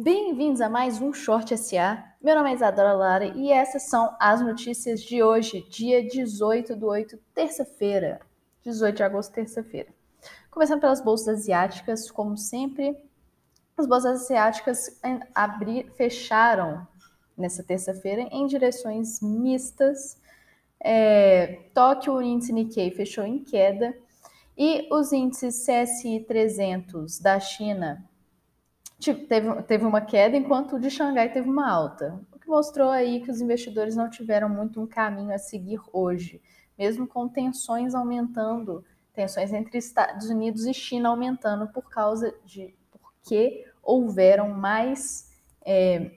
Bem-vindos a mais um Short SA. Meu nome é Isadora Lara e essas são as notícias de hoje, dia 18 do 8, terça-feira. 18 de agosto, terça-feira. Começando pelas bolsas asiáticas, como sempre, as bolsas asiáticas abrir, fecharam nessa terça-feira em direções mistas. É, Tóquio, o índice Nikkei fechou em queda e os índices CSI 300 da China teve, teve uma queda, enquanto o de Xangai teve uma alta. O que mostrou aí que os investidores não tiveram muito um caminho a seguir hoje, mesmo com tensões aumentando, tensões entre Estados Unidos e China aumentando por causa de porque houveram mais é,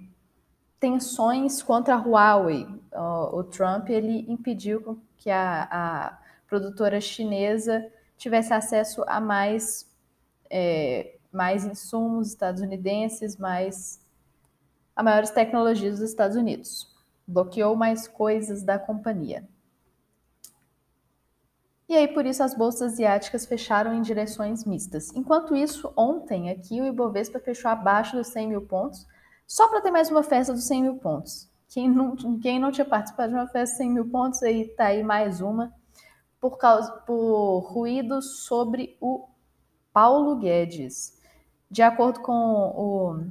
tensões contra a Huawei. O, o, Trump ele impediu que a, a produtora chinesa tivesse acesso a mais é, mais insumos estadunidenses, mais a maiores tecnologias dos Estados Unidos. Bloqueou mais coisas da companhia. E aí, por isso, as bolsas asiáticas fecharam em direções mistas. Enquanto isso, ontem aqui o Ibovespa fechou abaixo dos 100 mil pontos, só para ter mais uma festa dos 100 mil pontos. Quem não, quem não tinha participado de uma festa de 100 mil pontos, aí tá aí mais uma, por, causa, por ruídos sobre o Paulo Guedes. De acordo com o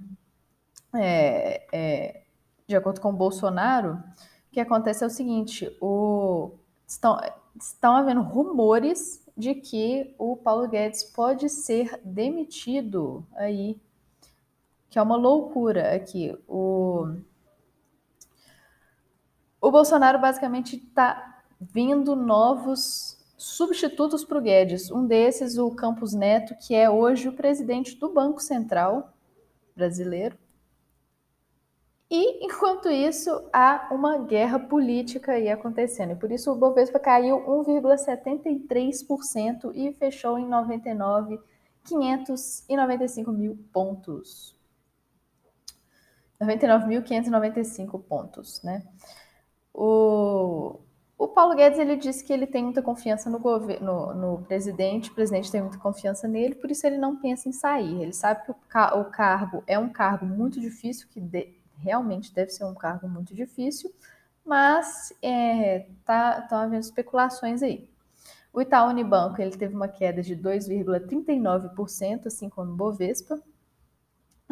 é, é, de acordo com o Bolsonaro, o que acontece é o seguinte: o, estão, estão havendo rumores de que o Paulo Guedes pode ser demitido aí, que é uma loucura aqui. O, o Bolsonaro basicamente está vindo novos substitutos para o Guedes. Um desses, o Campos Neto, que é hoje o presidente do Banco Central brasileiro. E, enquanto isso, há uma guerra política aí acontecendo. E por isso o Bovespa caiu 1,73% e fechou em 99.595 mil pontos. 99.595 pontos, né? O, Paulo Guedes ele disse que ele tem muita confiança no governo, no, presidente, o presidente tem muita confiança nele, por isso ele não pensa em sair. Ele sabe que o, ca o cargo é um cargo muito difícil, que de realmente deve ser um cargo muito difícil, mas é, tá, estão havendo especulações aí. O Itaú Unibanco ele teve uma queda de 2,39%, assim como o Bovespa,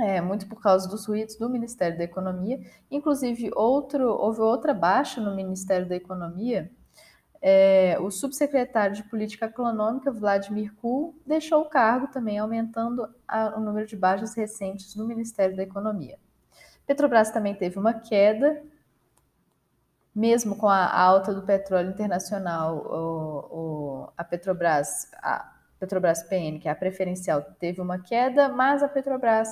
é, muito por causa dos ruídos do Ministério da Economia. Inclusive, outro, houve outra baixa no Ministério da Economia. É, o subsecretário de Política Econômica, Vladimir Kuhl, deixou o cargo também, aumentando a, o número de baixas recentes no Ministério da Economia. Petrobras também teve uma queda, mesmo com a alta do petróleo internacional, o, o, a Petrobras, a Petrobras PN, que é a preferencial, teve uma queda, mas a Petrobras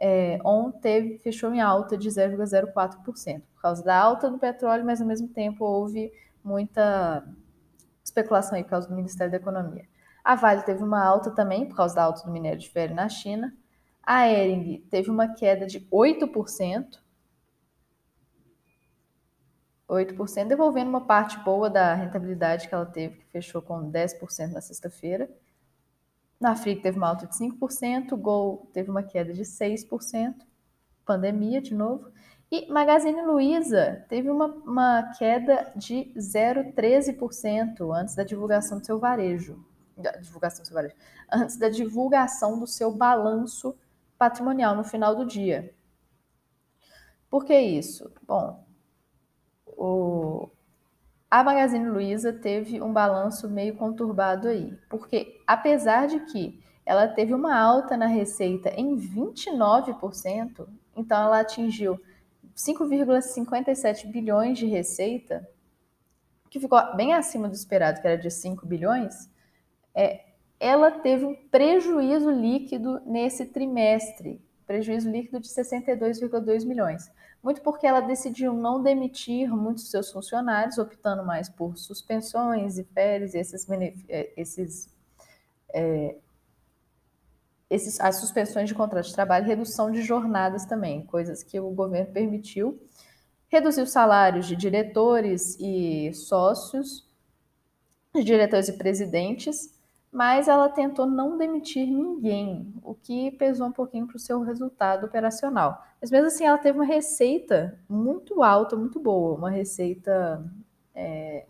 é, ontem fechou em alta de 0,04%, por causa da alta do petróleo, mas ao mesmo tempo houve muita especulação aí por causa do Ministério da Economia. A Vale teve uma alta também por causa da alta do minério de ferro na China. A Ering teve uma queda de 8%. 8%, devolvendo uma parte boa da rentabilidade que ela teve, que fechou com 10% na sexta-feira. Na Fric teve uma alta de 5%, Gol teve uma queda de 6%, pandemia de novo. E Magazine Luiza teve uma, uma queda de 0,13% antes da divulgação do seu varejo. Da divulgação do seu varejo. Antes da divulgação do seu balanço patrimonial no final do dia. Por que isso? Bom, o, a Magazine Luiza teve um balanço meio conturbado aí, porque apesar de que ela teve uma alta na receita em 29%, então ela atingiu 5,57 bilhões de receita, que ficou bem acima do esperado, que era de 5 bilhões, é, ela teve um prejuízo líquido nesse trimestre, prejuízo líquido de 62,2 milhões. Muito porque ela decidiu não demitir muitos seus funcionários, optando mais por suspensões e férias, e esses, é, esses, é, esses, as suspensões de contrato de trabalho, redução de jornadas também, coisas que o governo permitiu. Reduziu salários de diretores e sócios, de diretores e presidentes, mas ela tentou não demitir ninguém, o que pesou um pouquinho para o seu resultado operacional. Mas mesmo assim, ela teve uma receita muito alta, muito boa, uma receita. É...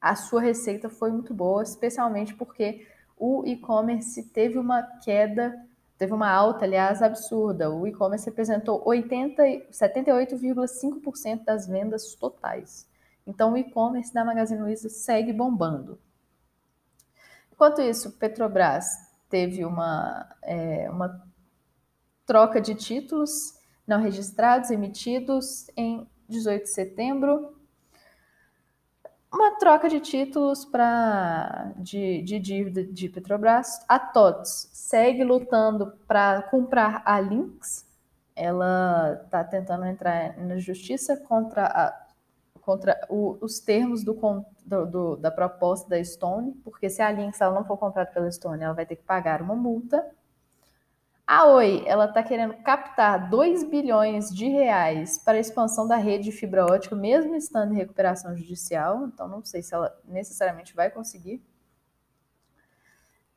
A sua receita foi muito boa, especialmente porque o e-commerce teve uma queda, teve uma alta, aliás, absurda. O e-commerce representou 78,5% das vendas totais. Então, o e-commerce da Magazine Luiza segue bombando. Enquanto isso, Petrobras teve uma, é, uma troca de títulos não registrados emitidos em 18 de setembro. Uma troca de títulos para de, de dívida de Petrobras. A TOTS segue lutando para comprar a Lynx. Ela está tentando entrar na justiça contra a contra o, os termos do, do, do, da proposta da Stone, porque se a Lynx ela não for comprada pela Stone, ela vai ter que pagar uma multa. A Oi, ela está querendo captar 2 bilhões de reais para a expansão da rede de fibra ótica, mesmo estando em recuperação judicial, então não sei se ela necessariamente vai conseguir.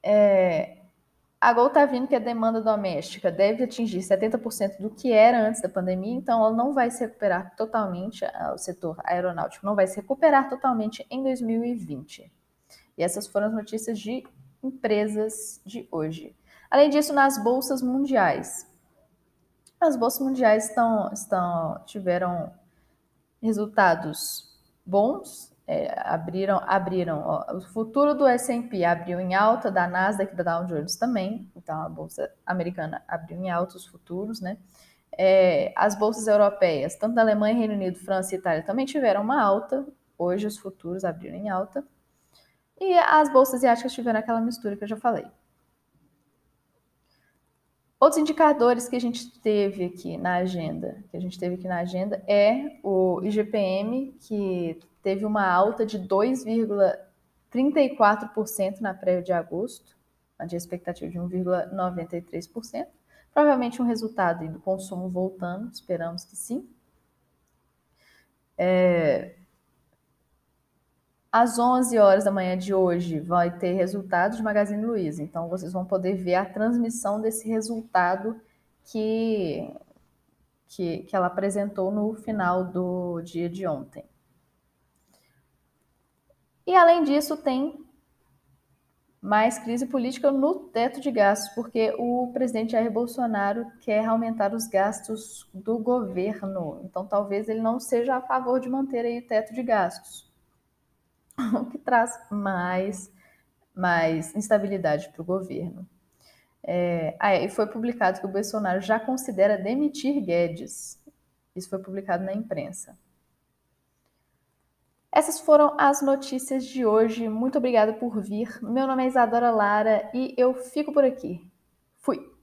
É, a Gol está vindo que a demanda doméstica deve atingir 70% do que era antes da pandemia, então ela não vai se recuperar totalmente, o setor aeronáutico não vai se recuperar totalmente em 2020. E essas foram as notícias de empresas de hoje. Além disso, nas bolsas mundiais. As bolsas mundiais estão, estão tiveram resultados bons é, abriram, abriram ó, o futuro do S&P abriu em alta, da Nasdaq da Dow Jones também, então a bolsa americana abriu em alta os futuros, né? É, as bolsas europeias, tanto da Alemanha, Reino Unido, França e Itália, também tiveram uma alta, hoje os futuros abriram em alta, e as bolsas asiáticas tiveram aquela mistura que eu já falei. Outros indicadores que a gente teve aqui na agenda, que a gente teve aqui na agenda é o IGPM, que teve uma alta de 2,34% na prévia de agosto, de expectativa de 1,93%. Provavelmente um resultado do consumo voltando, esperamos que sim. É, às 11 horas da manhã de hoje vai ter resultado de Magazine Luiza. Então vocês vão poder ver a transmissão desse resultado que, que, que ela apresentou no final do dia de ontem. E além disso, tem mais crise política no teto de gastos, porque o presidente Jair Bolsonaro quer aumentar os gastos do governo. Então, talvez ele não seja a favor de manter aí o teto de gastos. o que traz mais, mais instabilidade para o governo. É, ah, e foi publicado que o Bolsonaro já considera demitir Guedes. Isso foi publicado na imprensa. Essas foram as notícias de hoje. Muito obrigada por vir. Meu nome é Isadora Lara e eu fico por aqui. Fui!